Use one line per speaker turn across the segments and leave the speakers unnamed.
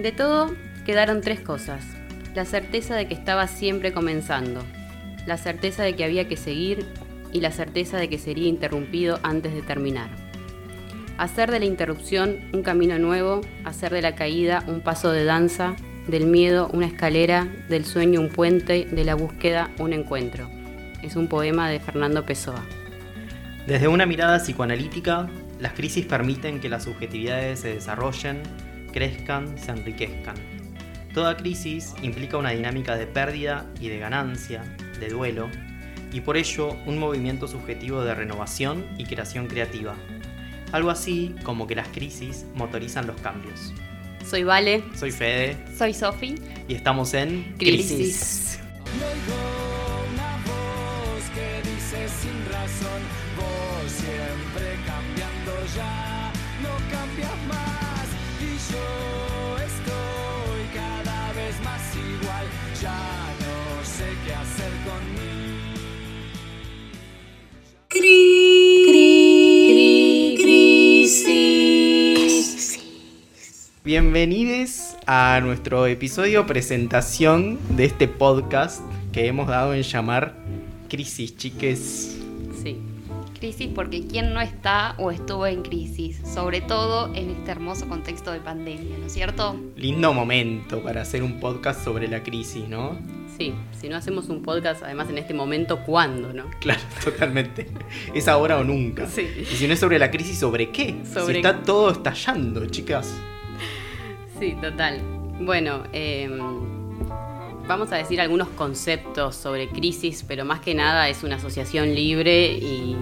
De todo quedaron tres cosas. La certeza de que estaba siempre comenzando, la certeza de que había que seguir y la certeza de que sería interrumpido antes de terminar. Hacer de la interrupción un camino nuevo, hacer de la caída un paso de danza, del miedo una escalera, del sueño un puente, de la búsqueda un encuentro. Es un poema de Fernando Pessoa.
Desde una mirada psicoanalítica, las crisis permiten que las subjetividades se desarrollen, crezcan, se enriquezcan. Toda crisis implica una dinámica de pérdida y de ganancia, de duelo, y por ello un movimiento subjetivo de renovación y creación creativa. Algo así como que las crisis motorizan los cambios.
Soy Vale.
Soy Fede.
Soy Sofi.
Y estamos en
Crisis.
Bienvenidos a nuestro episodio presentación de este podcast que hemos dado en llamar Crisis, chiques.
Crisis porque ¿quién no está o estuvo en crisis? Sobre todo en este hermoso contexto de pandemia, ¿no es cierto?
Lindo momento para hacer un podcast sobre la crisis, ¿no?
Sí, si no hacemos un podcast, además en este momento, ¿cuándo, no?
Claro, totalmente. Es ahora o nunca.
Sí.
Y si no es sobre la crisis, ¿sobre qué?
Sobre-
Si está todo estallando, chicas.
Sí, total. Bueno, em, vamos a decir algunos conceptos sobre crisis, pero más que nada es una asociación libre y,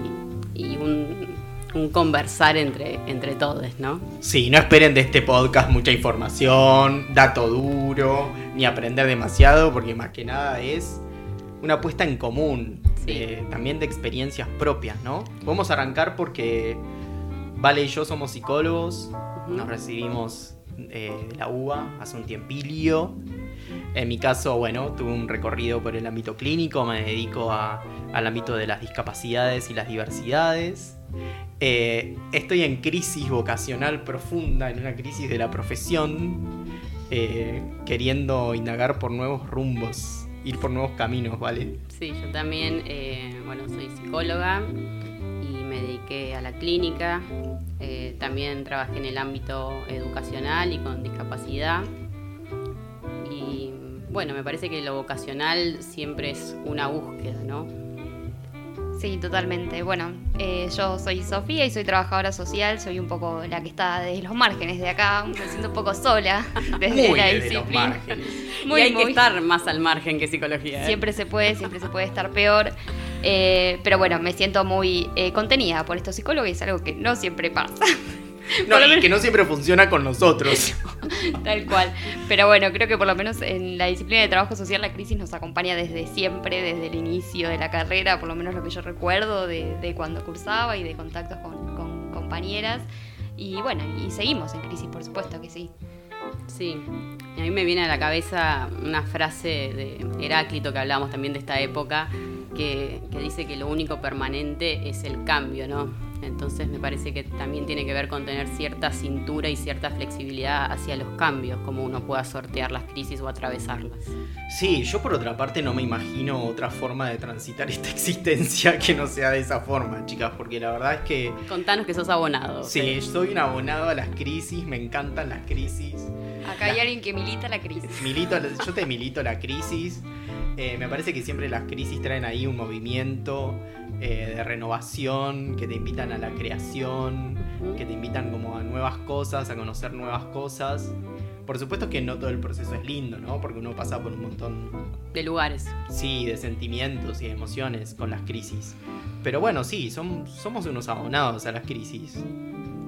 y un, un conversar entre, entre todos, ¿no?
Sí, no esperen de este podcast mucha información, dato duro, ni aprender demasiado, porque más que nada es una puesta en común,
Sí.
de- también de experiencias propias, ¿no? Podemos arrancar porque Vale y yo somos psicólogos, nos recibimos eh, de la UBA hace un tiempilio. En mi caso, bueno, tuve un recorrido por el ámbito clínico, me dedico a- al ámbito de las discapacidades y las diversidades. Eh, estoy en crisis vocacional profunda, en una crisis de la profesión, eh, queriendo indagar por nuevos rumbos, ir por nuevos caminos, ¿vale?
Sí, yo también, eh, bueno, soy psicóloga y me dediqué a la clínica. Eh, también trabajé en el ámbito educacional y con discapacidad. Bueno, me parece que lo vocacional siempre es una búsqueda, ¿no?
Sí, totalmente. Bueno, eh, yo soy Sofía y soy trabajadora social, soy un poco la que está desde los márgenes de acá, me siento un poco sola desde
Muy
la
desde los
disciplina.
márgenes.
Muy,
y hay
muy.
que estar más al margen que psicología. ¿eh?
Siempre se puede, siempre se puede estar peor. Eh, pero bueno, me siento muy contenida por estos psicólogos y es algo que no siempre pasa.
No, y que no siempre funciona con nosotros.
Tal cual. Pero bueno, creo que por lo menos en la disciplina de trabajo social la crisis nos acompaña desde siempre, desde el inicio de la carrera, por lo menos lo que yo recuerdo de, de cuando cursaba y de contactos con, con compañeras. Y bueno, y seguimos en crisis, por supuesto que sí.
Sí, y a mí me viene a la cabeza una frase de Heráclito que hablábamos también de esta época, que, que dice que lo único permanente es el cambio, ¿no? Entonces me parece que también tiene que ver con tener cierta cintura y cierta flexibilidad hacia los cambios, como uno pueda sortear las crisis o atravesarlas.
Sí, yo por otra parte no me imagino otra forma de transitar esta existencia que no sea de esa forma, chicas, porque la verdad es que
Contanos que sos abonado.
sí, soy un abonado a las crisis, me encantan las crisis.
Acá hay alguien que milita la crisis.
Milito, yo te milito la crisis. Eh, me parece que siempre las crisis traen ahí un movimiento eh, de renovación, que te invitan a la creación, que te invitan como a nuevas cosas, a conocer nuevas cosas. Por supuesto que no todo el proceso es lindo, ¿no? Porque uno pasa por un montón,
De lugares.
sí, de sentimientos y de emociones con las crisis. Pero bueno, sí, son- somos unos abonados a las crisis.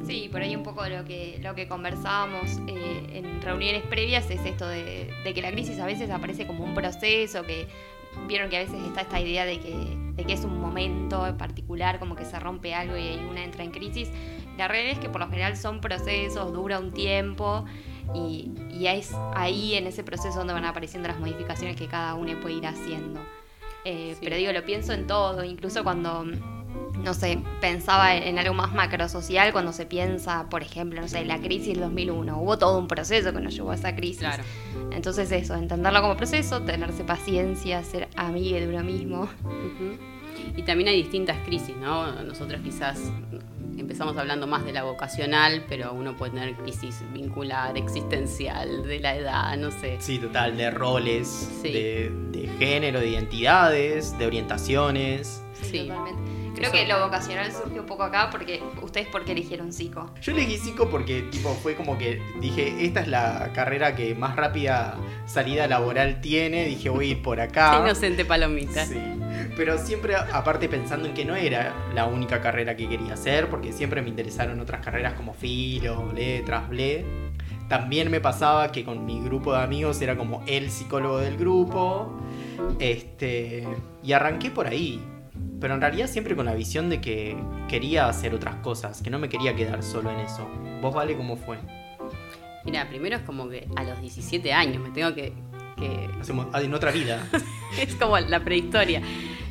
Sí, por ahí un poco lo que, lo que conversábamos eh, en reuniones previas es esto de, de que la crisis a veces aparece como un proceso, que vieron que a veces está esta idea de que, de que es un momento en particular, como que se rompe algo y una entra en crisis. La realidad es que por lo general son procesos, dura un tiempo y, y es ahí en ese proceso donde van apareciendo las modificaciones que cada uno puede ir haciendo. Eh,
Sí.
Pero digo, lo pienso en todo, incluso cuando no sé, pensaba en algo más macrosocial cuando se piensa, por ejemplo, no sé, la crisis del 2001. Hubo todo un proceso que nos llevó a esa crisis.
Claro.
Entonces eso, entenderlo como proceso, tenerse paciencia, ser amigo de uno mismo.
Y también hay distintas crisis, ¿no? Nosotros quizás empezamos hablando más de la vocacional, pero uno puede tener crisis vincular, existencial, de la edad, no sé.
Sí, total, de roles,
Sí.
de, de género, de identidades, de orientaciones.
Sí.
Totalmente. Creo que lo vocacional surge un poco acá porque ustedes por qué eligieron psico.
Yo elegí psico porque tipo, fue como que dije, esta es la carrera que más rápida salida laboral tiene, dije voy a ir por acá.
Qué inocente palomita.
Sí. Pero siempre, aparte pensando en que no era la única carrera que quería hacer, porque siempre me interesaron otras carreras como filo, letras, ble. También me pasaba que con mi grupo de amigos era como el psicólogo del grupo. Este, y arranqué por ahí. Pero en realidad siempre con la visión de que quería hacer otras cosas, que no me quería quedar solo en eso. ¿Vos, Vale, cómo fue?
Mira, primero es como que a los 17 años me tengo que... que
Hacemos, ah, en otra vida.
es como la prehistoria.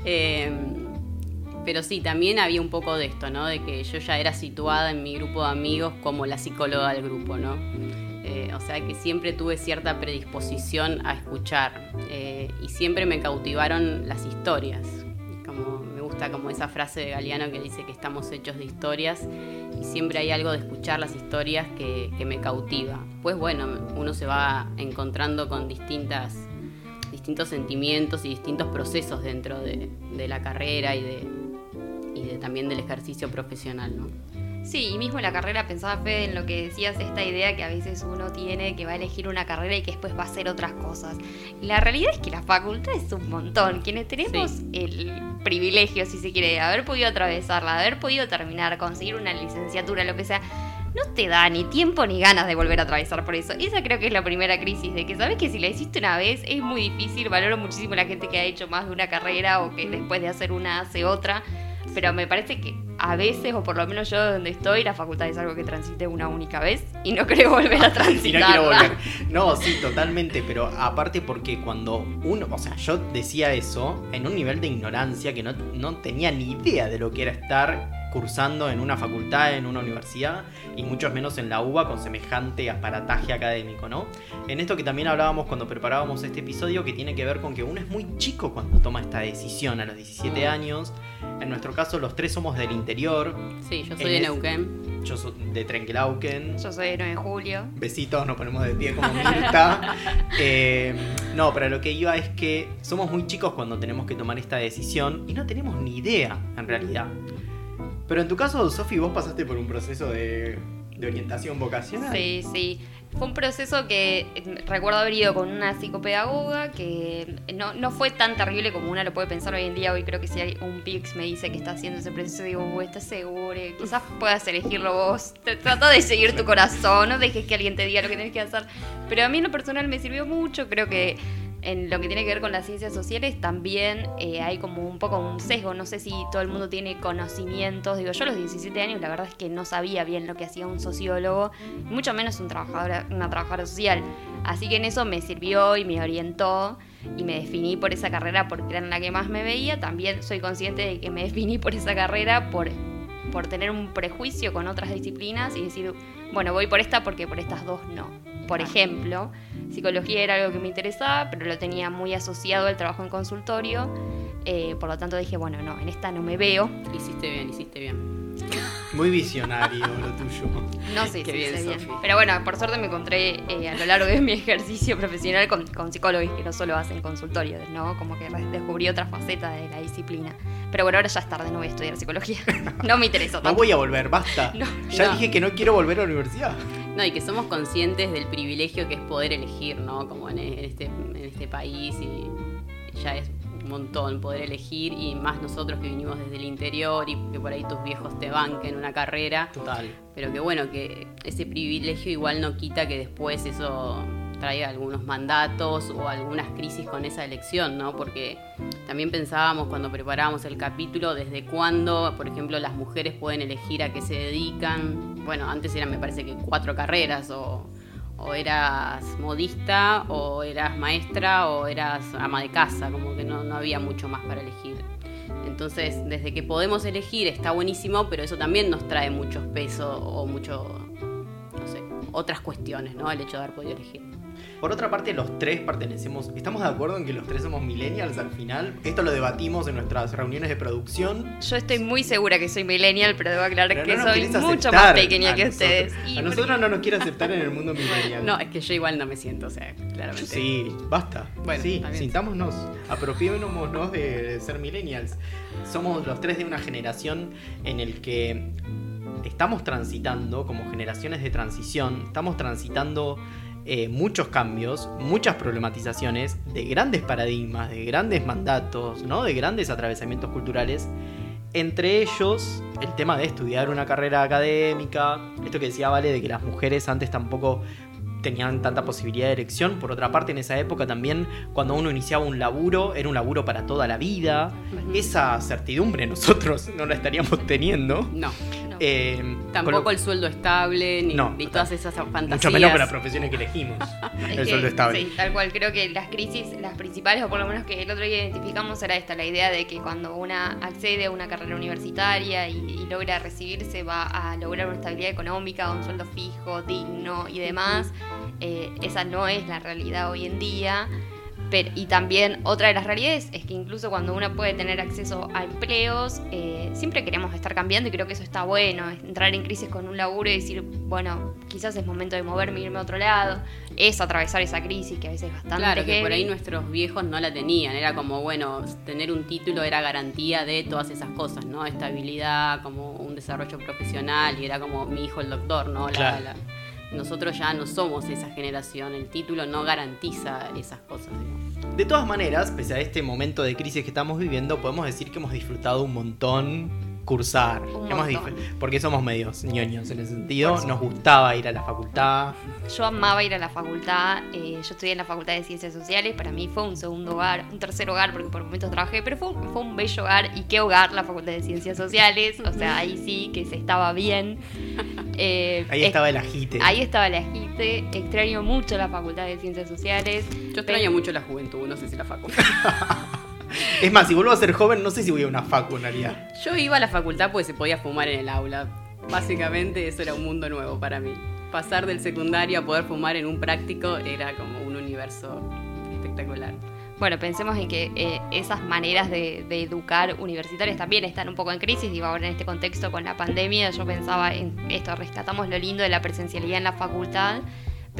Eh, pero sí, también había un poco de esto, ¿no? De que yo ya era situada en mi grupo de amigos como la psicóloga del grupo, ¿no? Eh, o sea que siempre tuve cierta predisposición a escuchar eh, y siempre me cautivaron las historias. Gusta como esa frase de Galeano que dice que estamos hechos de historias y siempre hay algo de escuchar las historias que, me cautiva. Pues bueno, uno se va encontrando con distintas distintos sentimientos y distintos procesos dentro de, la carrera y de, y también del ejercicio profesional, ¿no?
Sí, y mismo en la carrera pensaba, Fede, en lo que decías, esta idea que a veces uno tiene que va a elegir una carrera y que después va a hacer otras cosas. Y la realidad es que la facultad es un montón. Quienes tenemos
Sí.
el privilegio, si se quiere, de haber podido atravesarla, de haber podido terminar, conseguir una licenciatura, lo que sea, no te da ni tiempo ni ganas de volver a atravesar por eso. Esa creo que es la primera crisis, de que sabes que si la hiciste una vez es muy difícil, valoro muchísimo la gente que ha hecho más de una carrera o que después de hacer una hace otra. Pero me parece que a veces, o por lo menos yo donde estoy, la facultad es algo que transité una única vez y no creo volver a
y
transitarla.
no quiero volver. No, sí, totalmente, pero aparte porque cuando uno, o sea, yo decía eso en un nivel de ignorancia que no, no tenía ni idea de lo que era estar cursando en una facultad, en una universidad, y mucho menos en la UBA con semejante aparataje académico, ¿no? En esto que también hablábamos cuando preparábamos este episodio, que tiene que ver con que uno es muy chico cuando toma esta decisión a los 17 años. En nuestro caso, los tres somos del interior.
Sí, yo soy de Neuquén.
Yo soy de Trenquelauquen.
Yo soy de 9 de julio.
Besitos, nos ponemos de pie como Mirta. Eh, no, pero lo que iba es que somos muy chicos cuando tenemos que tomar esta decisión y no tenemos ni idea, en realidad. Pero en tu caso, Sofi, vos pasaste por un proceso de, de orientación vocacional.
Sí, sí. Fue un proceso que eh, recuerdo haber ido con una psicopedagoga que no, no fue tan terrible como uno lo puede pensar hoy en día. Hoy creo que si hay un Pix me dice que está haciendo ese proceso, digo, "Uh, ¿estás seguro? Quizás puedas elegirlo vos. Trata de seguir tu corazón, no dejes que alguien te diga lo que tienes que hacer. Pero a mí en lo personal me sirvió mucho. Creo que en lo que tiene que ver con las ciencias sociales también eh, hay como un poco un sesgo. No sé si todo el mundo tiene conocimientos. Digo, yo a los 17 años la verdad es que no sabía bien lo que hacía un sociólogo, mucho menos un trabajadora, una trabajadora social. Así que en eso me sirvió y me orientó y me definí por esa carrera porque era en la que más me veía. También soy consciente de que me definí por esa carrera por, por tener un prejuicio con otras disciplinas y decir, bueno, voy por esta porque por estas dos no. Por ejemplo, psicología era algo que me interesaba, pero lo tenía muy asociado al trabajo en consultorio. eh, por lo tanto dije, bueno, no, en esta no me veo.
Hiciste bien, hiciste bien.
Muy visionario lo tuyo.
No sé si
bien,
bien. Pero bueno, por suerte me encontré eh, a lo largo de mi ejercicio profesional con, con psicólogos que no solo hacen consultorios, ¿no? Como que descubrí otra faceta de la disciplina. Pero bueno, ahora ya es tarde, no voy a estudiar psicología. No me interesó
No
tanto.
voy a volver, basta.
No,
ya
no.
dije que no quiero volver a la universidad.
No, y que somos conscientes del privilegio que es poder elegir, ¿no? Como en, este, en este país y ya es un montón poder elegir y más nosotros que vinimos desde el interior y que por ahí tus viejos te banquen una carrera.
Total.
Pero que bueno, que ese privilegio igual no quita que después eso traiga algunos mandatos o algunas crisis con esa elección, ¿no? Porque también pensábamos cuando preparábamos el capítulo desde cuándo, por ejemplo, las mujeres pueden elegir a qué se dedican. Bueno, antes eran me parece que cuatro carreras o, eras modista o eras maestra o eras ama de casa, como que no, no había mucho más para elegir. Entonces, desde que podemos elegir está buenísimo, pero eso también nos trae muchos pesos o mucho, otras cuestiones, ¿no? El hecho de haber podido elegir.
Por otra parte, los tres pertenecemos. ¿Estamos de acuerdo en que los tres somos millennials al final? Esto lo debatimos en nuestras reuniones de producción.
Yo estoy muy segura que soy millennial, pero debo aclarar
Pero
que
no
soy mucho más pequeña que
nosotros.
ustedes. Y
A
porque-
nosotros no nos quiere aceptar en el mundo millennial.
No, es que yo igual no me siento, o sea, claramente.
Sí, basta.
Bueno,
sí, sintámonos, apropiémonos de ser millennials. Somos los tres de una generación en el que estamos transitando, como generaciones de transición, estamos transitando eh, muchos cambios, muchas problematizaciones de grandes paradigmas, de grandes mandatos, ¿no? de grandes atravesamientos culturales. Entre ellos, el tema de estudiar una carrera académica, esto que decía Vale, de que las mujeres antes tampoco tenían tanta posibilidad de elección. Por otra parte, en esa época también, cuando uno iniciaba un laburo, era un laburo para toda la vida. Esa certidumbre nosotros no la estaríamos teniendo.
No.
Eh,
tampoco
lo-
el sueldo estable, ni,
No,
ni todas esas fantasías.
Mucho menos para las profesiones que elegimos. El
que,
sueldo estable.
Sí, tal cual. Creo que las crisis, las principales, o por lo menos que el otro día identificamos, era esta: la idea de que cuando una accede a una carrera universitaria y, y logra recibirse, va a lograr una estabilidad económica, un sueldo fijo, digno y demás. Eh, esa no es la realidad hoy en día. Pero, y también otra de las realidades es que incluso cuando uno puede tener acceso a empleos, eh, siempre queremos estar cambiando y creo que eso está bueno, entrar en crisis con un laburo y decir, bueno, quizás es momento de moverme, irme a otro lado, es atravesar esa crisis que a veces es bastante
Claro, que por ahí nuestros viejos no la tenían. Era como, bueno, tener un título era garantía de todas esas cosas, ¿no? Estabilidad, como un desarrollo profesional, y era como mi hijo el doctor, ¿no? La-
Claro.
la- nosotros ya no somos esa generación. El título no garantiza esas cosas.
De todas maneras, pese a este momento de crisis que estamos viviendo, podemos decir que hemos disfrutado un montón cursar. Hemos porque somos medios ñoños en ese sentido. Nos gustaba ir a la facultad.
Yo amaba ir a la facultad, eh, yo estudié en la Facultad de Ciencias Sociales, para mí fue un segundo hogar, un tercer hogar, porque por momentos trabajé, pero fue, un- fue un bello hogar, y qué hogar la Facultad de Ciencias Sociales, o sea, ahí sí que se estaba bien. Eh,
Ahí
es-
estaba el agite.
Ahí estaba la agite, extraño mucho la Facultad de Ciencias Sociales.
Yo extraño mucho la juventud, no sé si la facu.
Es más, si vuelvo a ser joven, no sé si voy a una facu en realidad.
Yo iba a la facultad porque se podía fumar en el aula. Básicamente eso era un mundo nuevo para mí. Pasar del secundario a poder fumar en un práctico era como un universo espectacular.
Bueno, pensemos en que eh, esas maneras de, de educar universitarias también están un poco en crisis. Digo, ahora en este contexto con la pandemia, yo pensaba en esto, rescatamos lo lindo de la presencialidad en la facultad,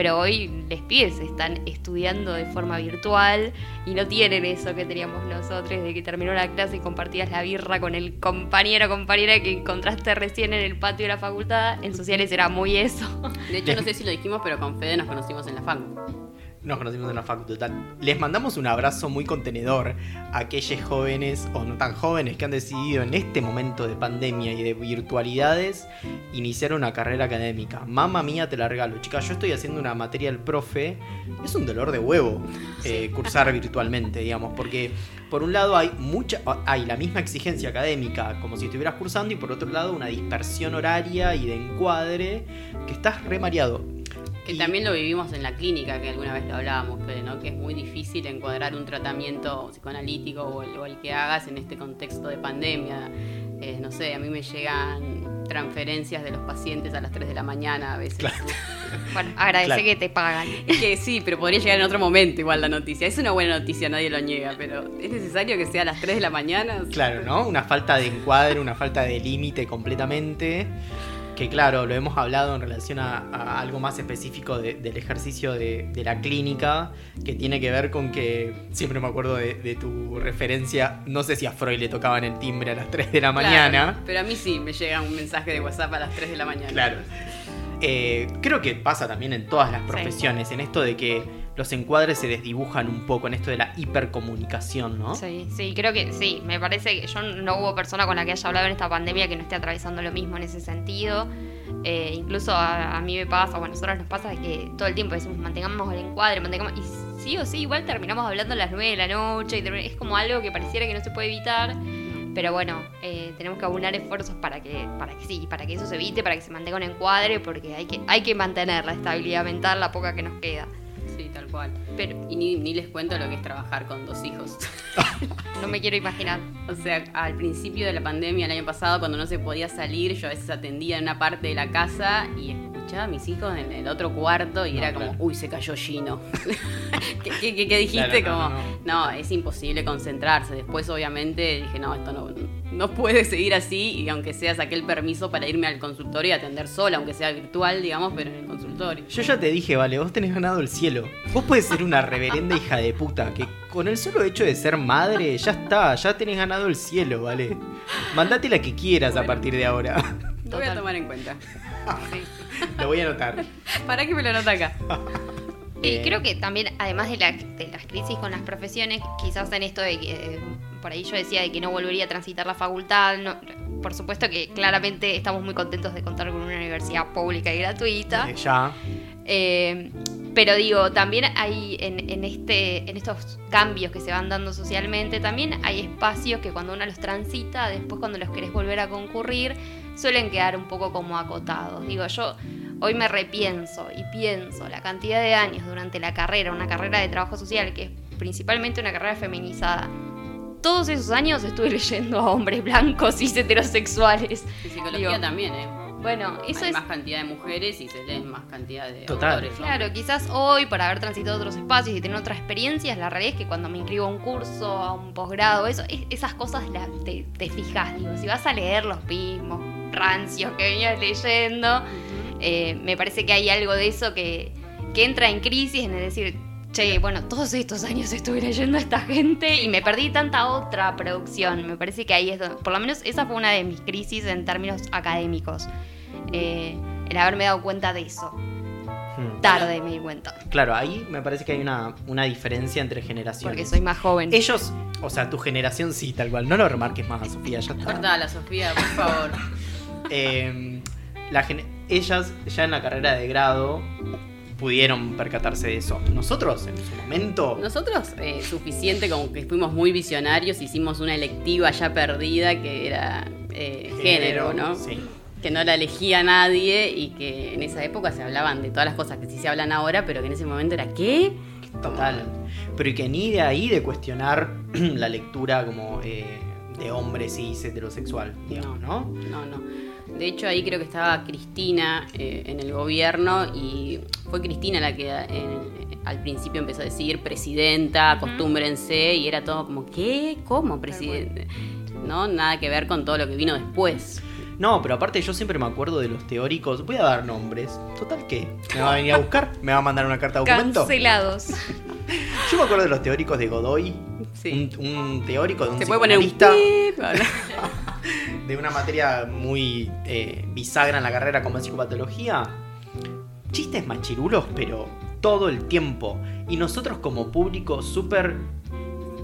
pero hoy les pibes están estudiando de forma virtual y no tienen eso que teníamos nosotros de que terminó la clase y compartías la birra con el compañero o compañera que encontraste recién en el patio de la facultad. En sociales era muy eso.
De hecho, no sé si lo dijimos, pero con Fede nos conocimos en la facu.
Nos conocimos en la facu total. Les mandamos un abrazo muy contenedor a aquellos jóvenes o no tan jóvenes que han decidido en este momento de pandemia y de virtualidades iniciar una carrera académica. Mamma mía, te la regalo. Chicas, yo estoy haciendo una materia del profe. Es un dolor de huevo eh, cursar virtualmente, digamos, porque por un lado hay mucha hay la misma exigencia académica como si estuvieras cursando y por otro lado una dispersión horaria y de encuadre que estás re mareado.
Que
Y-
también lo vivimos en la clínica, que alguna vez lo hablábamos, Fede, ¿no? Que es muy difícil encuadrar un tratamiento psicoanalítico o el, o el que hagas en este contexto de pandemia. Eh, no sé, a mí me llegan transferencias de los pacientes a las 3 de la mañana a veces.
Bueno, agradece
Claro.
que te pagan.
Que sí, pero podría llegar en otro momento igual la noticia. Es una buena noticia, nadie lo niega, pero ¿es necesario que sea a las 3 de la mañana?
Claro, ¿no? Una falta de encuadre, una falta de límite completamente. Que claro, lo hemos hablado en relación a, a algo más específico de- del ejercicio de, de la clínica, que tiene que ver con que, siempre me acuerdo de, de tu referencia, no sé si a Freud le tocaban el timbre a las 3 de la
Claro,
mañana.
pero a mí sí me llega un mensaje de WhatsApp a las 3 de la mañana.
Claro. Eh, creo que pasa también en todas las profesiones, en esto de que los encuadres se desdibujan un poco, en esto de la hipercomunicación, ¿no?
Sí, sí, creo que sí. Me parece que yo no hubo persona con la que haya hablado en esta pandemia que no esté atravesando lo mismo en ese sentido. Eh, incluso a, a mí me pasa, o a nosotros nos pasa que todo el tiempo decimos mantengamos el encuadre, mantengamos. Y sí o sí, igual terminamos hablando a las 9 de la noche. Y es como algo que pareciera que no se puede evitar. Pero bueno, eh, tenemos que aunar esfuerzos para que, para que sí, para que eso se evite, para que se mantenga un encuadre, porque hay que, hay que mantener la estabilidad mental, la poca que nos queda.
Tal cual.
Pero
Y ni, ni les cuento lo que es trabajar con dos hijos.
no me quiero imaginar.
O sea, al principio de la pandemia, el año pasado, cuando no se podía salir, yo a veces atendía en una parte de la casa y escuchaba a mis hijos en el otro cuarto y
No,
era como, uy, se cayó Gino. ¿Qué, qué- qué- qué dijiste?
Claro, no,
como,
no,
no, es imposible concentrarse. Después, obviamente, dije, no, esto no, no puede seguir así y aunque sea, saqué el permiso para irme al consultorio y atender sola, aunque sea virtual, digamos, pero en el consultorio.
Yo ya te dije, vale, vos tenés ganado el cielo. Vos podés ser una reverenda hija de puta, que con el solo hecho de ser madre, ya está, ya tenés ganado el cielo, vale. Mandate la que quieras a partir de ahora.
Lo voy a tomar en cuenta.
Sí.
Lo voy a anotar.
¿Para qué me lo nota acá?
Y creo que también, además de, la- de las crisis con las profesiones, quizás en esto de que, eh, por ahí yo decía de que no volvería a transitar la facultad, no- por supuesto que claramente estamos muy contentos de contar con una universidad pública y gratuita,
eh, ya.
eh, pero digo, también hay en, en este, en estos cambios que se van dando socialmente, también hay espacios que cuando uno los transita, después cuando los querés volver a concurrir, suelen quedar un poco como acotados. Digo, yo hoy me repienso y pienso la cantidad de años durante la carrera, una carrera de trabajo social que es principalmente una carrera feminizada. Todos esos años estuve leyendo a hombres blancos y heterosexuales.
Y psicología
Digo,
también, ¿eh?
Bueno, eso
Hay
es
más cantidad de mujeres y se leen más cantidad de
Total.
autores. ¿no?
Claro, quizás hoy, por haber transitado otros espacios y tener otras experiencias, la realidad es que cuando me inscribo a un curso, a un posgrado, eso, es- esas cosas las, te, te fijas. Digo, si vas a leer los mismos rancios que venías leyendo, eh, me parece que hay algo de eso que, que entra en crisis, en el decir, che, bueno, todos estos años estuve leyendo a esta gente y me perdí tanta otra producción. Me parece que ahí es donde, por lo menos esa fue una de mis crisis en términos académicos. Eh, el haberme dado cuenta de eso.
Hmm.
Tarde me di cuenta.
Claro, ahí me parece que hay una, una diferencia entre generaciones.
Porque soy más joven.
Ellos, o sea, tu generación sí, tal cual. No lo remarques más, Sofía, ya está.
Cortala, Sofía, por favor.
Eh, la gen- ellas ya en la carrera de grado pudieron percatarse de eso. Nosotros, en su momento,
Nosotros, eh, suficiente como que fuimos muy visionarios, hicimos una electiva ya perdida que era eh, género, ¿no?
Sí.
Que no la elegía nadie y que en esa época se hablaban de todas las cosas que sí se hablan ahora, pero que en ese momento era ¿qué?
Total. Pero y que ni de ahí de cuestionar la lectura como eh, de hombre cis heterosexual, digamos, ¿no?
No, no. De hecho, ahí creo que estaba Cristina eh, en el gobierno y fue Cristina la que en- al principio empezó a decir presidenta, acostúmbrense, y era todo como, ¿qué? ¿Cómo presidente? No, nada que ver con todo lo que vino después.
No, pero aparte yo siempre me acuerdo de los teóricos. Voy a dar nombres. Total, ¿qué? ¿Me va a venir a buscar? ¿Me va a mandar una carta de documento?
Cancelados.
Yo me acuerdo de los teóricos de Godoy.
Sí.
Un, un teórico de un
Se puede poner un
psicoanalista
pip,
de una materia muy eh, bisagra en la carrera como es psicopatología. Chistes machirulos, pero todo el tiempo. Y nosotros como público súper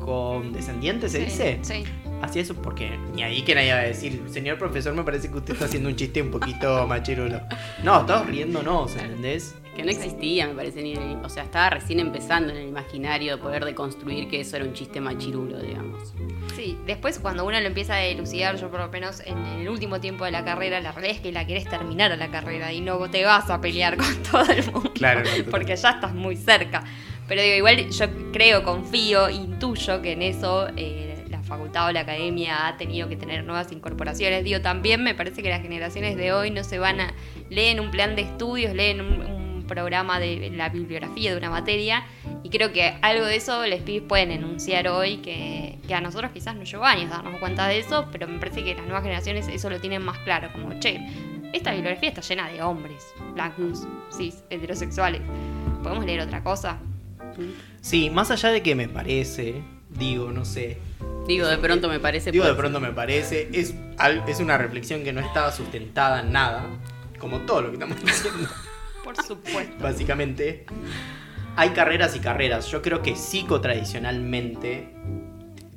condescendiente, ¿se dice?
Sí.
Hacía eso porque ni ahí que nadie iba a decir, señor profesor, me parece que usted está haciendo un chiste un poquito machirulo. No, estamos riéndonos, ¿entendés?
Que no existía, me parece, ni, o sea, estaba recién empezando en el imaginario de poder deconstruir que eso era un chiste machirulo, digamos.
Sí, después cuando uno lo empieza a elucidar, yo por lo menos en el último tiempo de la carrera, la realidad es que la querés terminar a la carrera y no te vas a pelear con todo el mundo.
Claro,
porque ya estás muy cerca. Pero digo, igual yo creo, confío, intuyo que en eso eh, la facultad o la academia ha tenido que tener nuevas incorporaciones. Digo, también me parece que las generaciones de hoy no se van a... leen un plan de estudios, leen un, un programa de la bibliografía de una materia y creo que algo de eso les pibes pueden enunciar hoy que, que a nosotros quizás nos llevó años darnos cuenta de eso, pero me parece que las nuevas generaciones eso lo tienen más claro, como, che, esta bibliografía está llena de hombres, blancos, cis, heterosexuales. ¿Podemos leer otra cosa?
Sí, más allá de que me parece, digo, no sé.
Digo, de pronto me parece...
Digo, de pronto me parece, es, es una reflexión que no está sustentada en nada, como todo lo que estamos diciendo.
Por supuesto.
básicamente. Hay carreras y carreras. Yo creo que psico tradicionalmente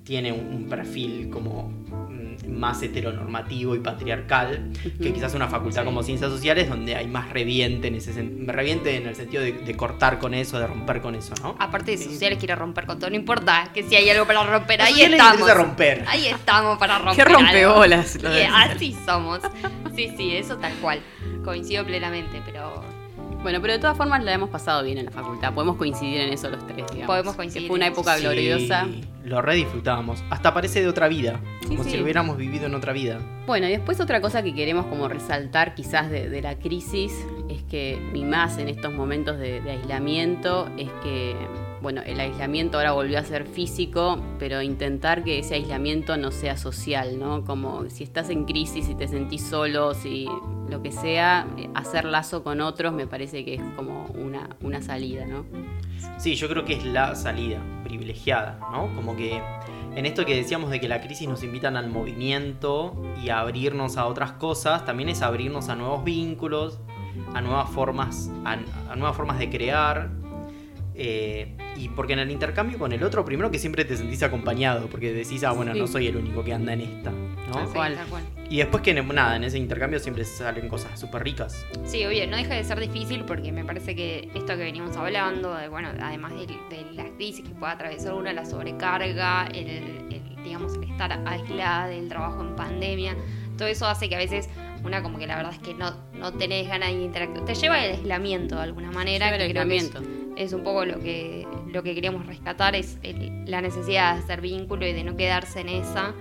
tiene un, perfil como mm, más heteronormativo y patriarcal que quizás una facultad
Sí.
como ciencias sociales donde hay más reviente en ese sen- reviente en el sentido de, de cortar con eso, de romper con eso, ¿no?
Aparte de sociales quiere romper con todo, no importa que si hay algo para romper, ahí estamos.
romper.
Ahí estamos para romper.
Qué de-
así somos. Sí, sí, eso tal cual. Coincido plenamente, pero
Bueno, pero de todas formas la hemos pasado bien en la facultad. Podemos coincidir en eso los tres, digamos.
Podemos coincidir
Que Fue una época
Sí,
gloriosa.
lo re disfrutábamos. Hasta parece de otra vida.
Sí,
como
sí.
si lo hubiéramos vivido en otra vida.
Bueno, y después otra cosa que queremos como resaltar quizás de, de la crisis es que, y más en estos momentos de, de aislamiento, es que, bueno, el aislamiento ahora volvió a ser físico, pero intentar que ese aislamiento no sea social, ¿no? Como si estás en crisis y te sentís solo, si lo que sea, eh, hacer lazo con otros me parece que es como una, una salida, ¿no?
Sí, yo creo que es la salida privilegiada, ¿no? Como que en esto que decíamos de que la crisis nos invitan al movimiento y a abrirnos a otras cosas, también es abrirnos a nuevos vínculos, a nuevas formas, a nuevas formas de crear. Eh, y porque en el intercambio con el otro, primero que siempre te sentís acompañado, porque decís, ah, bueno,
Sí.
no soy el único que anda en esta, ¿no?
Tal
Sí,
cual.
tal cual.
Y después que nada, en ese intercambio siempre salen cosas súper ricas.
Sí, obvio, no deja de ser difícil porque me parece que esto que venimos hablando, de, bueno, además de, de la crisis que puede atravesar una, la sobrecarga, el, el, digamos, el estar aislada, el trabajo en pandemia, todo eso hace que a veces una como que la verdad es que no, no tenés ganas de interactuar. Te lleva al aislamiento de alguna manera,
Lleva
creo que es. Es un poco lo que, lo que queríamos rescatar, es el- la necesidad de hacer vínculo y de no quedarse en esa.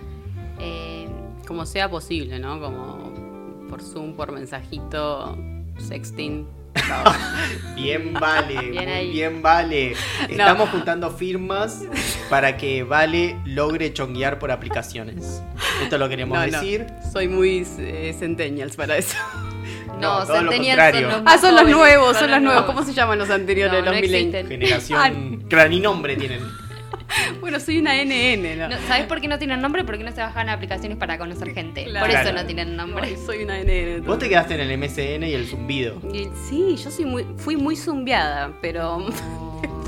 Eh,
Como sea posible, ¿no? Como por Zoom, por mensajito, sexting.
Bien vale,
Bien
muy bien vale. Estamos juntando firmas para que Vale logre chonguear por aplicaciones. Esto lo queremos
No, no.
decir.
Soy muy eh, centennials para eso.
No,
No, contrario.
son los
Ah, son los nuevos, son los nuevos. ¿Cómo se llaman los anteriores,
No,
los
no.
Generación. Claro, ni nombre tienen.
Bueno, soy una NN, ¿no?
No, ¿Sabes por qué no tienen nombre? Porque no se bajan aplicaciones para conocer gente.
Claro.
Por eso no tienen nombre.
Ay, soy una NN.
Vos te quedaste en el MSN y el zumbido.
Y- Sí, yo soy muy, fui muy zumbiada, pero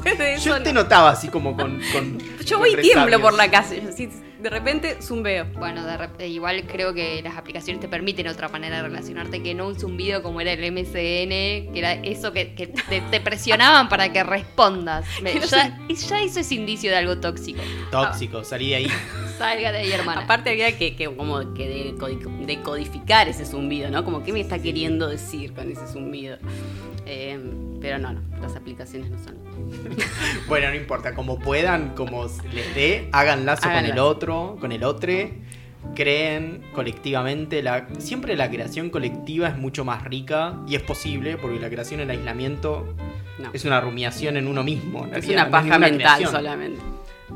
después de eso.
Yo te
no.
notaba así como con. con
Yo voy y tiemblo por la calle. así, de repente zumbeo.
Bueno, de rep- igual creo que las aplicaciones te permiten otra manera de relacionarte que no un zumbido como era el MSN, que era eso que, que te, te presionaban para que respondas. Me-
no
ya, ya eso es indicio de algo tóxico.
Tóxico, salí de ahí.
Salga de ahí, hermana.
Aparte había que, que como que decodi- decodificar ese zumbido, ¿no? Como qué me está queriendo decir con ese zumbido. Eh, pero no, no, las aplicaciones no son.
Bueno, no importa, como puedan, como les dé, hagan lazo
Hagan
con el
lazo.
otro, con el otro. Creen colectivamente. La, siempre la creación colectiva es mucho más rica y es posible porque la creación en el aislamiento
No.
es una rumiación en uno mismo. en
Es
realidad,
una
no es
paja
ninguna
mental
creación,
solamente.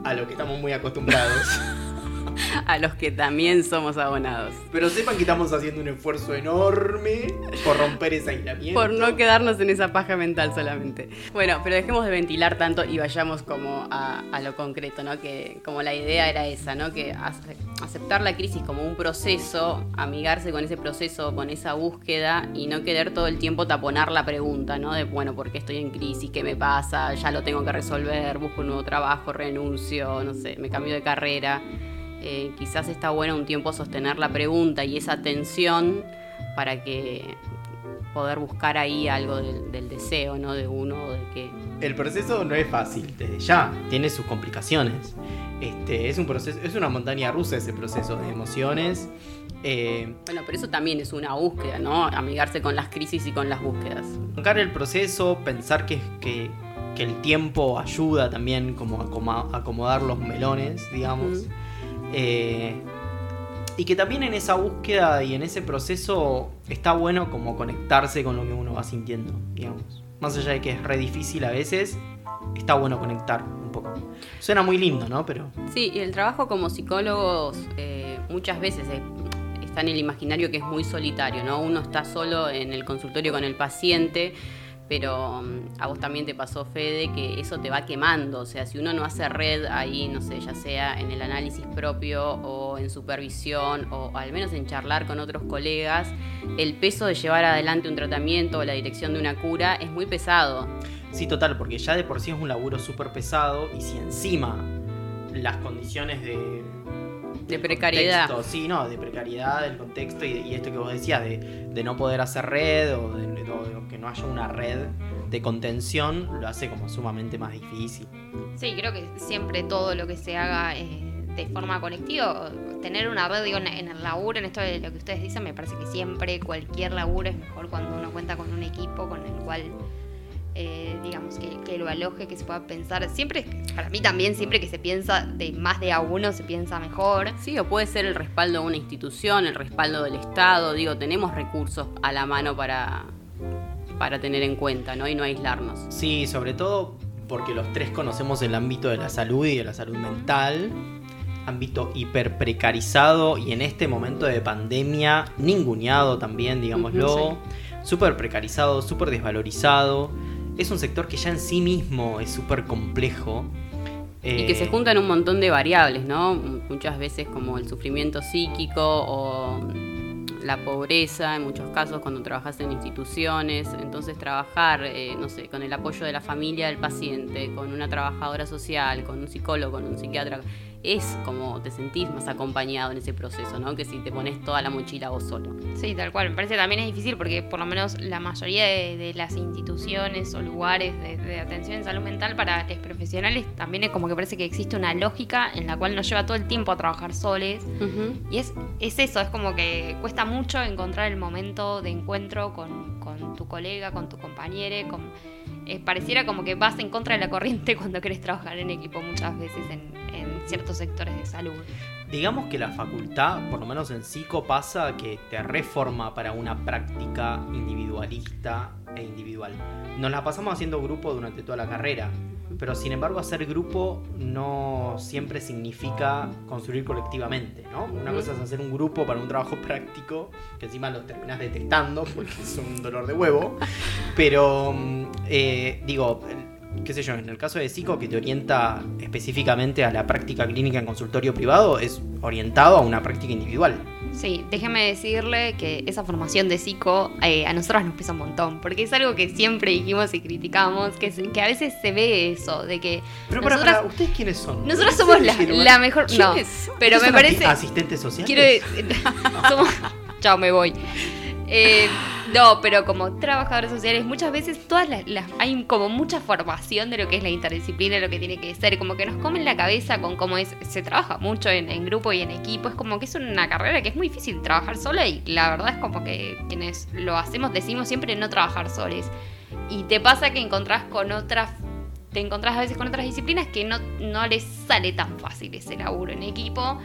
A lo que estamos muy acostumbrados.
A los que también somos abonados.
Pero sepan que estamos haciendo un esfuerzo enorme por romper ese aislamiento.
Por no quedarnos en esa paja mental solamente. Bueno, pero dejemos de ventilar tanto y vayamos como a, a lo concreto, ¿no? Que como la idea era esa, ¿no? Que ace- aceptar la crisis como un proceso, amigarse con ese proceso, con esa búsqueda y no querer todo el tiempo taponar la pregunta, ¿no? De, bueno, ¿por qué estoy en crisis? ¿Qué me pasa? Ya lo tengo que resolver, busco un nuevo trabajo, renuncio, no sé, me cambio de carrera. Eh, quizás está bueno un tiempo sostener la pregunta y esa tensión para que poder buscar ahí algo del, del deseo, ¿no? De uno, de que...
El proceso no es fácil, desde ya, tiene sus complicaciones. Este, es un proceso, es una montaña rusa ese proceso de emociones. Eh,
Bueno, pero eso también es una búsqueda, ¿no? Amigarse con las crisis y con las búsquedas.
bancar el proceso, pensar que, que, que el tiempo ayuda también como a acoma- acomodar los melones, digamos.
Ujú.
Eh, y que también en esa búsqueda y en ese proceso está bueno como conectarse con lo que uno va sintiendo, digamos. Más allá de que es re difícil a veces, está bueno conectar un poco. Suena muy lindo, ¿no? Pero
Sí, y el trabajo como psicólogos eh, muchas veces está en el imaginario que es muy solitario, ¿no? Uno está solo en el consultorio con el paciente, pero mm, a vos también te pasó, Fede, que eso te va quemando. O sea, si uno no hace red ahí, no sé, ya sea en el análisis propio o en supervisión o al menos en charlar con otros colegas, el peso de llevar adelante un tratamiento o la dirección de una cura es muy pesado.
sí, total, porque ya de por sí es un laburo súper pesado y si encima las condiciones de...
De precariedad.
contexto, sí, no, de precariedad, del contexto y, y esto que vos decías, de, de no poder hacer red o de, de que no haya una red de contención, lo hace como sumamente más difícil.
Sí, creo que siempre todo lo que se haga eh, de forma colectiva, tener una red, digo, en, en el laburo, en esto de lo que ustedes dicen, me parece que siempre cualquier laburo es mejor cuando uno cuenta con un equipo con el cual eh, digamos, que, que lo aloje, que se pueda pensar. Siempre, para mí también, siempre que se piensa de más de a uno, se piensa mejor.
Sí, o puede ser el respaldo de una institución, el respaldo del Estado. Digo, tenemos recursos a la mano para, para tener en cuenta, ¿no? Y no aislarnos.
Sí, sobre todo porque los tres conocemos el ámbito de la salud y de la salud mental. Ámbito hiper precarizado y en este momento de pandemia ninguneado también, digámoslo. Súper precarizado, súper desvalorizado. Es un sector que ya en sí mismo es súper complejo.
Y que
Eh,
se juntan un montón de variables, ¿no? Muchas veces como el sufrimiento psíquico o la pobreza, en muchos casos cuando trabajas en instituciones. Entonces trabajar, eh, no sé, con el apoyo de la familia del paciente, con una trabajadora social, con un psicólogo, con un psiquiatra, es como te sentís más acompañado en ese proceso, ¿no? Que si te pones toda la mochila vos solo.
Sí, tal cual. Me parece que también es difícil porque por lo menos la mayoría de, de las instituciones o lugares de, de atención en salud mental para los profesionales también es como que parece que existe una lógica en la cual nos lleva todo el tiempo a trabajar soles. Y es, es eso, es como que cuesta mucho encontrar el momento de encuentro con, con tu colega, con tu compañero. Con, eh, pareciera como que vas en contra de la corriente cuando querés trabajar en equipo muchas veces en, en ciertos sectores de salud.
Digamos que la facultad, por lo menos en psico, pasa que te reforma para una práctica individualista e individual. Nos la pasamos haciendo grupo durante toda la carrera, pero sin embargo hacer grupo no siempre significa construir colectivamente, ¿no? Una cosa es hacer un grupo para un trabajo práctico, que encima lo terminas detestando porque es un dolor de huevo, pero mm, eh, digo, qué sé yo, en el caso de psico que te orienta específicamente a la práctica clínica en consultorio privado, es orientado a una práctica individual.
Sí, déjeme decirle que esa formación de psico eh, a nosotros nos pesa un montón, porque es algo que siempre dijimos y criticamos, que, a veces se ve eso, de que
Pero para,
nosotras,
para, ¿ustedes quiénes son?
nosotras somos la,
¿Quiénes
la mejor... No, pero me parece...
asi- asistentes sociales?
Quiero somos- Chao, me voy. Eh, no, pero como trabajadores sociales, muchas veces todas las, hay como mucha formación de lo que es la interdisciplina, lo que tiene que ser, como que nos comen la cabeza con cómo es, se trabaja mucho en, en grupo y en equipo, es como que es una carrera que es muy difícil trabajar sola y la verdad es como que quienes lo hacemos decimos siempre no trabajar soles. Y te pasa que encontrás con otras te encontrás a veces con otras disciplinas que no, no les sale tan fácil ese laburo en equipo.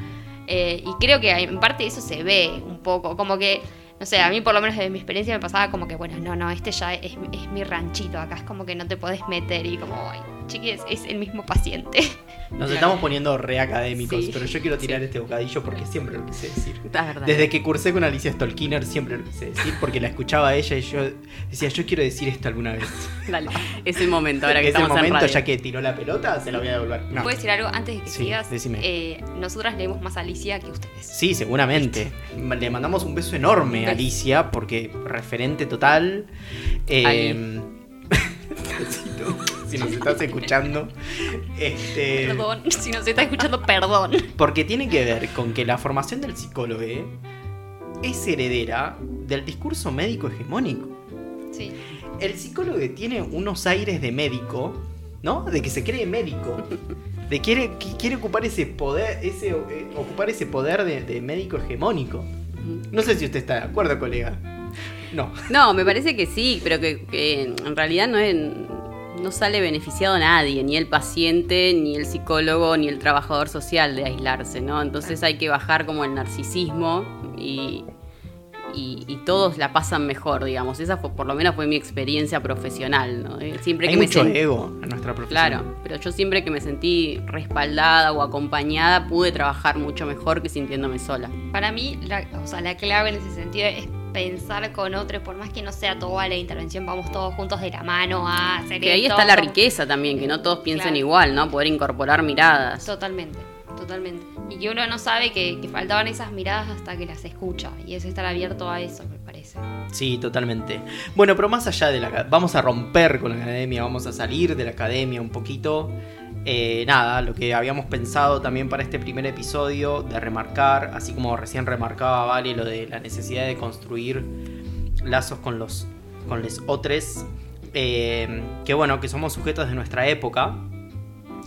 Eh, y creo que en parte eso se ve un poco, como que, no sé, a mí por lo menos de mi experiencia me pasaba como que, bueno, no, no, este ya es, es mi ranchito, acá es como que no te podés meter y como, ay, chiquis, es el mismo paciente.
Nos estamos poniendo re académicos,
Sí.
pero yo quiero tirar
Sí.
este bocadillo porque siempre lo quise decir.
Es verdad.
Desde que cursé con Alicia Stolkiner siempre lo quise decir porque la escuchaba a ella y yo decía, yo quiero decir esto alguna vez.
Dale, es el momento ahora que
es el
estamos en
momento,
radio.
ya que tiró la pelota, se la voy a devolver. No.
¿Puedo decir algo antes de que
Sí,
sigas?
decime.
Eh, nosotras leemos más a Alicia que ustedes.
Sí, seguramente. Le mandamos un beso enorme a. Alicia porque referente total. Eh, si nos estás escuchando. Este,
Perdón, si nos está escuchando, perdón.
Porque tiene que ver con que la formación del psicólogo es heredera del discurso médico hegemónico.
Sí.
El psicólogo tiene unos aires de médico, ¿no? De que se cree médico. De quiere, que quiere ocupar ese poder, ese, eh, ocupar ese poder de, de médico hegemónico. No sé si usted está de acuerdo, colega. No.
No, me parece que sí, pero que, que en realidad no, es- no sale beneficiado nadie, ni el paciente, ni el psicólogo, ni el trabajador social de aislarse, ¿no? Entonces hay que bajar como el narcisismo y, y, y todos la pasan mejor, digamos. Esa fue, por lo menos fue mi experiencia profesional, ¿no? Eh, Siempre
Hay
que me
mucho
sent-
ego en nuestra profesión.
Claro, pero yo siempre que me sentí respaldada o acompañada pude trabajar mucho mejor que sintiéndome sola.
Para mí, la, o sea, la clave en ese sentido es pensar con otros, por más que no sea toda la intervención, vamos todos juntos de la mano a hacer
Que ahí
esto,
está la riqueza también, que no todos piensen
Claro.
igual, ¿no? Poder incorporar miradas.
Totalmente, totalmente. Y que uno no sabe que, que faltaban esas miradas hasta que las escucha. Y es estar abierto a eso, me parece.
Sí, totalmente. Bueno, pero más allá de la... Vamos a romper con la academia, vamos a salir de la academia un poquito. Eh, nada, lo que habíamos pensado también para este primer episodio de remarcar, así como recién remarcaba Vale lo de la necesidad de construir lazos con los con los otros, eh, que bueno, que somos sujetos de nuestra época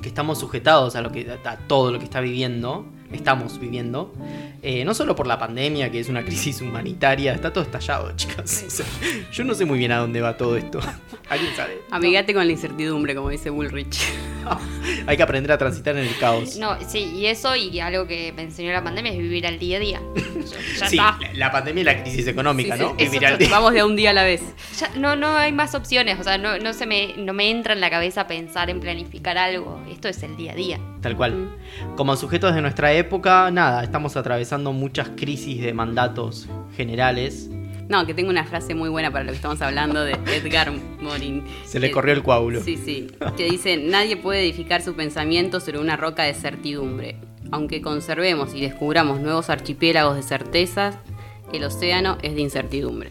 que estamos sujetados a, lo que, todo lo que está viviendo, estamos viviendo, eh, no solo por la pandemia, que es una crisis humanitaria, está todo estallado, chicas. Yo no sé muy bien a dónde va todo esto. ¿Alguien sabe?
Amigate con la incertidumbre, como dice Bullrich.
Hay que aprender a transitar en el caos.
No, sí, y eso y algo que me enseñó la pandemia es vivir al día a día. Ya
sí,
está.
la, la pandemia y la crisis económica,
Sí,
¿no?
sí,
Vivir
eso
al día.
Vamos de a un día a la vez.
Ya no, no hay más opciones, o sea, no, no se me, no me entra en la cabeza pensar en planificar algo. Esto es el día a día.
Tal cual. Como sujetos de nuestra época, nada, estamos atravesando muchas crisis de mandatos generales.
No, que tengo una frase muy buena para lo que estamos hablando de Edgar Morin.
Se le
Que-
corrió el coágulo.
Sí, sí. Que dice, nadie puede edificar su pensamiento sobre una roca de certidumbre. Aunque conservemos y descubramos nuevos archipiélagos de certezas, el océano es de incertidumbre.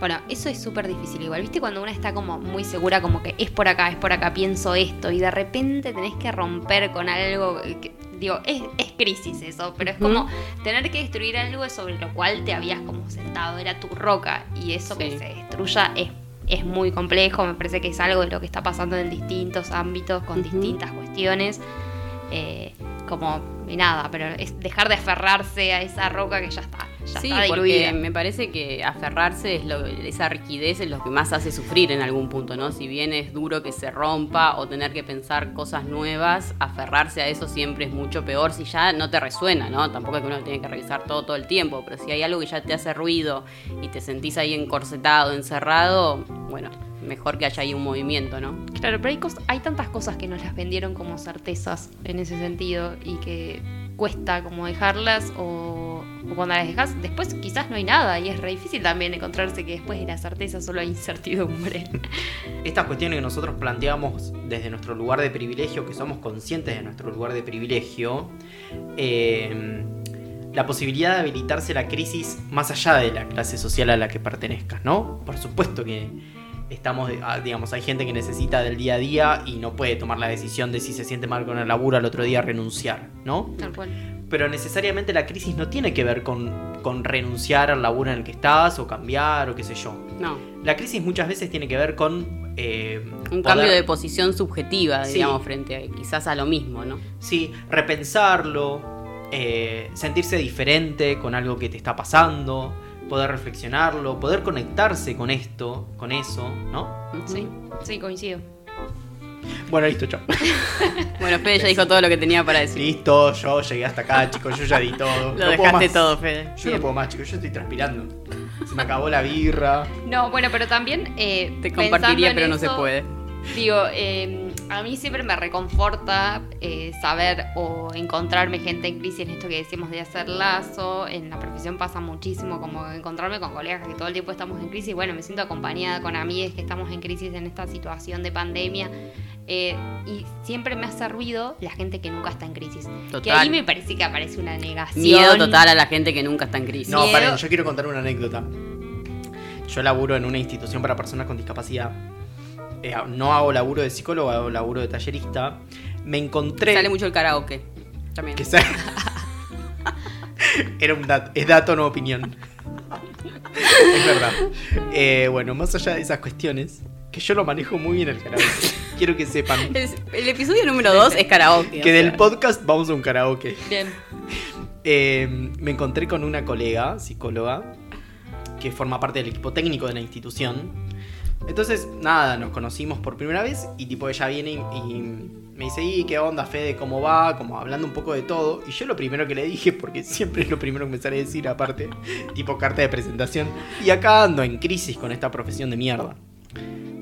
Bueno, eso es súper difícil igual. ¿Viste cuando una está como muy segura, como que es por acá, es por acá, pienso esto, y de repente tenés que romper con algo que, digo, es, es crisis eso, pero es como tener que destruir algo sobre lo cual te habías como sentado, era tu roca, y eso que se destruya es, es muy complejo, me parece que es algo de lo que está pasando en distintos ámbitos, con distintas cuestiones. eh, como, y nada, pero es dejar de aferrarse a esa roca que ya está, ya
Sí,
está
porque
diluida.
me parece que aferrarse es lo, esa rigidez es lo que más hace sufrir en algún punto, ¿no? Si bien es duro que se rompa o tener que pensar cosas nuevas, aferrarse a eso siempre es mucho peor si ya no te resuena, ¿no? Tampoco es que uno tiene que revisar todo todo el tiempo, pero si hay algo que ya te hace ruido y te sentís ahí encorsetado, encerrado, bueno, mejor que haya ahí un movimiento, ¿no?
Claro, pero hay, hay tantas cosas que nos las vendieron como certezas en ese sentido y que cuesta como dejarlas o, o cuando las dejas, después quizás no hay nada y es re difícil también encontrarse que después de la certeza solo hay incertidumbre.
Estas cuestiones que nosotros planteamos desde nuestro lugar de privilegio, que somos conscientes de nuestro lugar de privilegio, eh, la posibilidad de habilitarse la crisis más allá de la clase social a la que pertenezcas, ¿no? Por supuesto que estamos, ah, digamos, hay gente que necesita del día a día y no puede tomar la decisión de si se siente mal con el laburo al otro día renunciar, ¿no?
Tal cual.
Pero necesariamente la crisis no tiene que ver con, con renunciar al laburo en el que estás o cambiar o qué sé yo.
No,
La crisis muchas veces tiene que ver con... eh,
un
poder-
cambio de posición subjetiva,
Sí.
digamos, frente a quizás a lo mismo, ¿no?
Sí, repensarlo, eh, sentirse diferente con algo que te está pasando, poder reflexionarlo, poder conectarse con esto, con eso, ¿no?
Sí, sí, coincido.
Bueno, listo, chao.
Bueno, Fede ya dijo todo lo que tenía para decir.
listo, yo llegué hasta acá, chicos, yo ya di todo.
Lo
No
dejaste todo, Fede.
Yo
Bien.
no puedo más, chicos, yo estoy transpirando. Se me acabó la birra.
No, bueno, pero también... eh,
Te compartiría, pero no se puede.
Digo, eh, a mí siempre me reconforta eh, saber o encontrarme gente en crisis en esto que decimos de hacer lazo. En la profesión pasa muchísimo como encontrarme con colegas que todo el tiempo estamos en crisis. Bueno, me siento acompañada con amigas que estamos en crisis en esta situación de pandemia. Eh, y siempre me hace ruido la gente que nunca está en crisis. Que ahí me parece que aparece una negación.
Miedo total a la gente que nunca está en crisis.
No, paren, yo quiero contar una anécdota. Yo laburo en una institución para personas con discapacidad. Eh, no hago laburo de psicólogo, hago laburo de tallerista. Me encontré.
Sale mucho el karaoke. También.
Que Era un dato, es dato, no opinión. es verdad. Eh, bueno, más allá de esas cuestiones, que yo lo manejo muy bien el karaoke. Quiero que sepan
El, el episodio número 2 es karaoke.
que del podcast vamos a un karaoke.
Bien.
Eh, me encontré con una colega, psicóloga, que forma parte del equipo técnico de la institución. Entonces, nada, nos conocimos por primera vez y tipo ella viene y, y me dice, ¿y qué onda, Fede? ¿Cómo va? Como hablando un poco de todo. Y yo lo primero que le dije, porque siempre es lo primero que me sale a decir aparte, tipo carta de presentación. Y acá ando en crisis con esta profesión de mierda.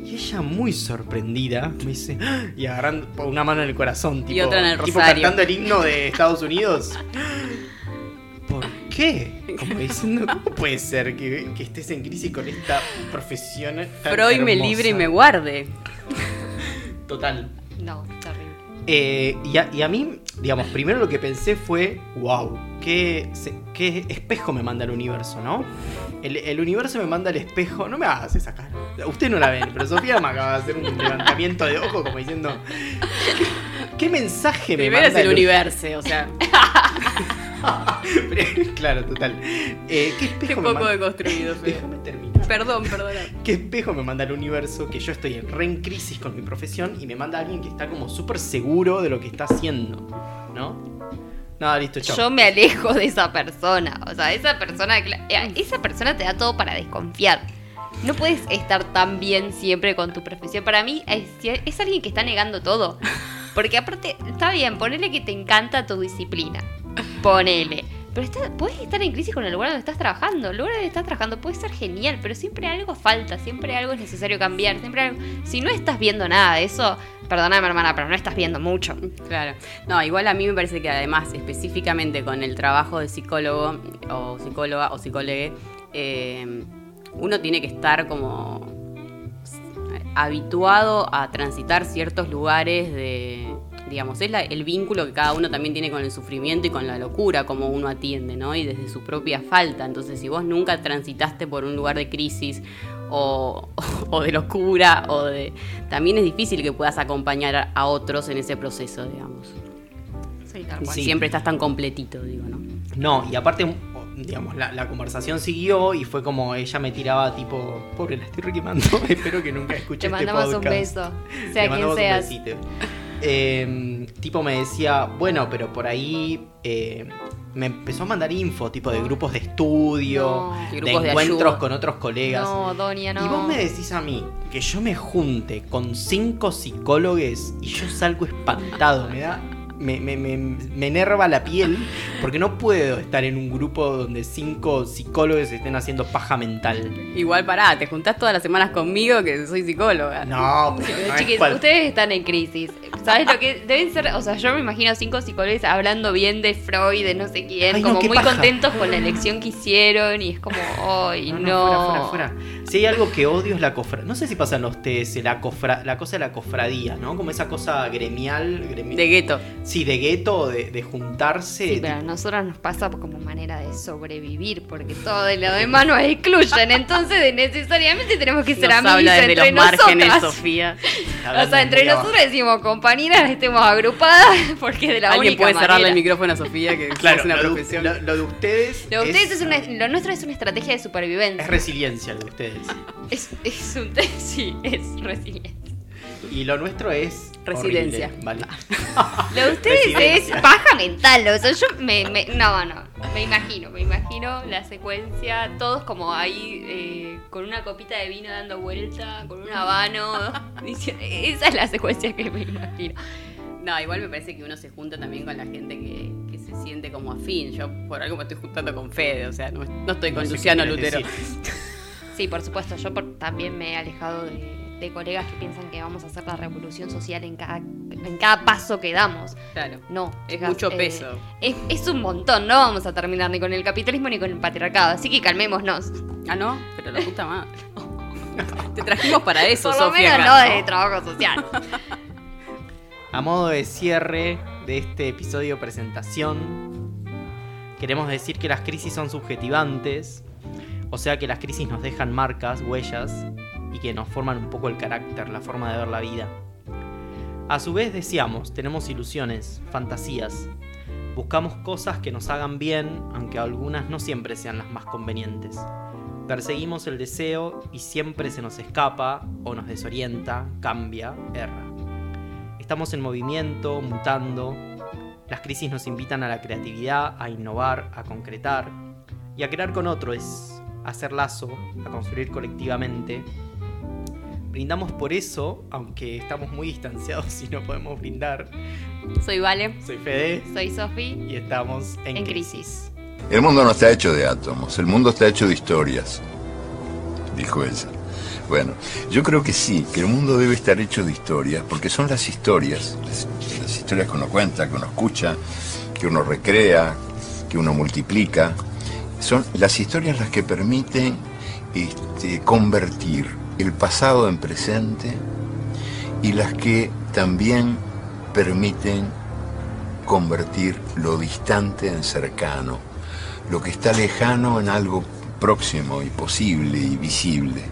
Y ella muy sorprendida me dice, ¡Ah! y agarrando una mano en el corazón, tipo,
otra en el
tipo cantando el himno de Estados Unidos. ¿Por qué? Como diciendo, ¿cómo puede ser que, que estés en crisis con esta profesión tan
Freud me libre y me guarde.
Total.
No, terrible.
Eh, y, a, y a mí, digamos, primero lo que pensé fue, wow, qué, se- qué espejo me manda el universo, ¿no? El, el universo me manda el espejo, no me hagas esa cara. Usted no la ven, pero Sofía me acaba de hacer un levantamiento de ojo como diciendo, ¿qué, qué mensaje me
Primero es
manda
el universo, o sea,
claro, total. Eh, ¿Qué espejo
qué
me
poco deconstruido.
Déjame terminar.
Perdón, perdón.
¿Qué espejo me manda el universo que yo estoy en re en crisis con mi profesión y me manda alguien que está como súper seguro de lo que está haciendo? ¿No? Nada, listo, chao.
Yo me alejo de esa persona. O sea, esa persona, eh, esa persona te da todo para desconfiar. No puedes estar tan bien siempre con tu profesión. Para mí es, es alguien que está negando todo. Porque aparte, está bien, ponele que te encanta tu disciplina. Ponele. Pero está, puedes estar en crisis con el lugar donde estás trabajando. El lugar donde estás trabajando puede ser genial, pero siempre algo falta, siempre algo es necesario cambiar. Siempre algo- Si no estás viendo nada de eso, perdóname hermana, pero no estás viendo mucho.
Claro. No, igual a mí me parece que además, específicamente con el trabajo de psicólogo o psicóloga o psicólogue, eh, uno tiene que estar como habituado a transitar ciertos lugares de, digamos, es la- el vínculo que cada uno también tiene con el sufrimiento y con la locura, como uno atiende, ¿no? Y desde su propia falta. Entonces, si vos nunca transitaste por un lugar de crisis o, o de locura, o de, también es difícil que puedas acompañar a- otros en ese proceso, digamos.
Sí, tal cual.
Sí.
Siempre estás tan completito, digo, ¿no?
No, y aparte, digamos, la, la conversación siguió y fue como ella me tiraba tipo, pobre, la estoy requemando, espero que nunca escuche
Te
este
mandamos un
podcast.
beso, sea quien
un
seas.
Eh, tipo me decía, bueno, pero por ahí eh, me empezó a mandar info, tipo de grupos de estudio,
No.
de
Grupos de
encuentros con otros colegas.
No, Donia, no.
Y vos me decís a mí que yo me junte con cinco psicólogos y yo salgo espantado, me da. Me, me, me, me enerva la piel porque no puedo estar en un grupo donde cinco psicólogos estén haciendo paja mental.
Igual pará, te juntás todas las semanas conmigo que soy psicóloga.
No, pero no
chiquis,
cual-
ustedes están en crisis. ¿Sabes lo que deben ser? O sea, yo me imagino cinco psicólogos hablando bien de Freud, de no sé quién,
Ay,
como muy
paja.
contentos con la elección que hicieron y es como, ¡ay, no!
No, no, fuera, fuera, fuera. Si hay algo que odio es la cofradía. No sé si pasa en ustedes la, cofra... la cosa de la cofradía, ¿no? Como esa cosa gremial. gremi-
De gueto.
Sí, de gueto, de, de juntarse.
Sí, pero a nosotros nos pasa como manera de sobrevivir, porque todo de lo demás nos excluyen, entonces necesariamente tenemos que ser
Nos
amigas
habla desde
entre
los márgenes. Sofía.
O sea, entre nosotros decimos compañeras, estemos agrupadas, porque de la
Alguien
única
puede cerrarle
manera.
el micrófono a Sofía, que
Claro,
es una
lo, de-
profesión.
lo- lo de ustedes.
Lo de ustedes es una, lo nuestro es una estrategia de supervivencia.
es resiliencia lo de ustedes.
Es, es un sí, es resiliencia.
Y lo nuestro es.
Residencia.
horrible, Vale.
Lo de ustedes es
Residencia.
paja mental, o sea, yo me, me- no, no, me imagino, me imagino la secuencia, todos como ahí eh, con una copita de vino dando vuelta, con un habano, diciendo- esa es la secuencia que me imagino.
No, igual me parece que uno se junta también con la gente que, que se siente como afín. Yo por algo me estoy juntando con Fede, o sea, no, no estoy con
No sé qué
Luciano Lutero.
decir.
Sí, por supuesto, yo por- también me he alejado de, de colegas que piensan que vamos a hacer la revolución social en cada, en cada paso que damos.
Claro.
No,
Es
chicas,
mucho
eh,
peso.
Es, es un montón, no vamos a terminar ni con el capitalismo ni con el patriarcado, así que calmémonos.
Ah, no, pero la puta madre. Te trajimos para eso,
Por lo
Sofía.
menos
acá.
no de trabajo social.
A modo de cierre de este episodio presentación, queremos decir que las crisis son subjetivantes, o sea que las crisis nos dejan marcas, huellas, y que nos forman un poco el carácter, la forma de ver la vida. A su vez deseamos, tenemos ilusiones, fantasías, buscamos cosas que nos hagan bien, aunque algunas no siempre sean las más convenientes. Perseguimos el deseo y siempre se nos escapa o nos desorienta, cambia, erra. Estamos en movimiento, mutando. Las crisis nos invitan a la creatividad, a innovar, a concretar y a crear con otros, hacer lazo, a construir colectivamente. Brindamos por eso, aunque estamos muy distanciados y no podemos brindar.
Soy Vale.
Soy Fede
Soy Sofi
y estamos en,
en
crisis.
crisis.
El mundo no está hecho de átomos, el mundo está hecho de historias, dijo ella. Bueno, yo creo que sí, que el mundo debe estar hecho de historias, porque son las historias, las, las historias que uno cuenta, que uno escucha, que uno recrea, que uno multiplica, son las historias las que permiten este, convertir el pasado en presente y las que también permiten convertir lo distante en cercano, lo que está lejano en algo próximo y posible y visible.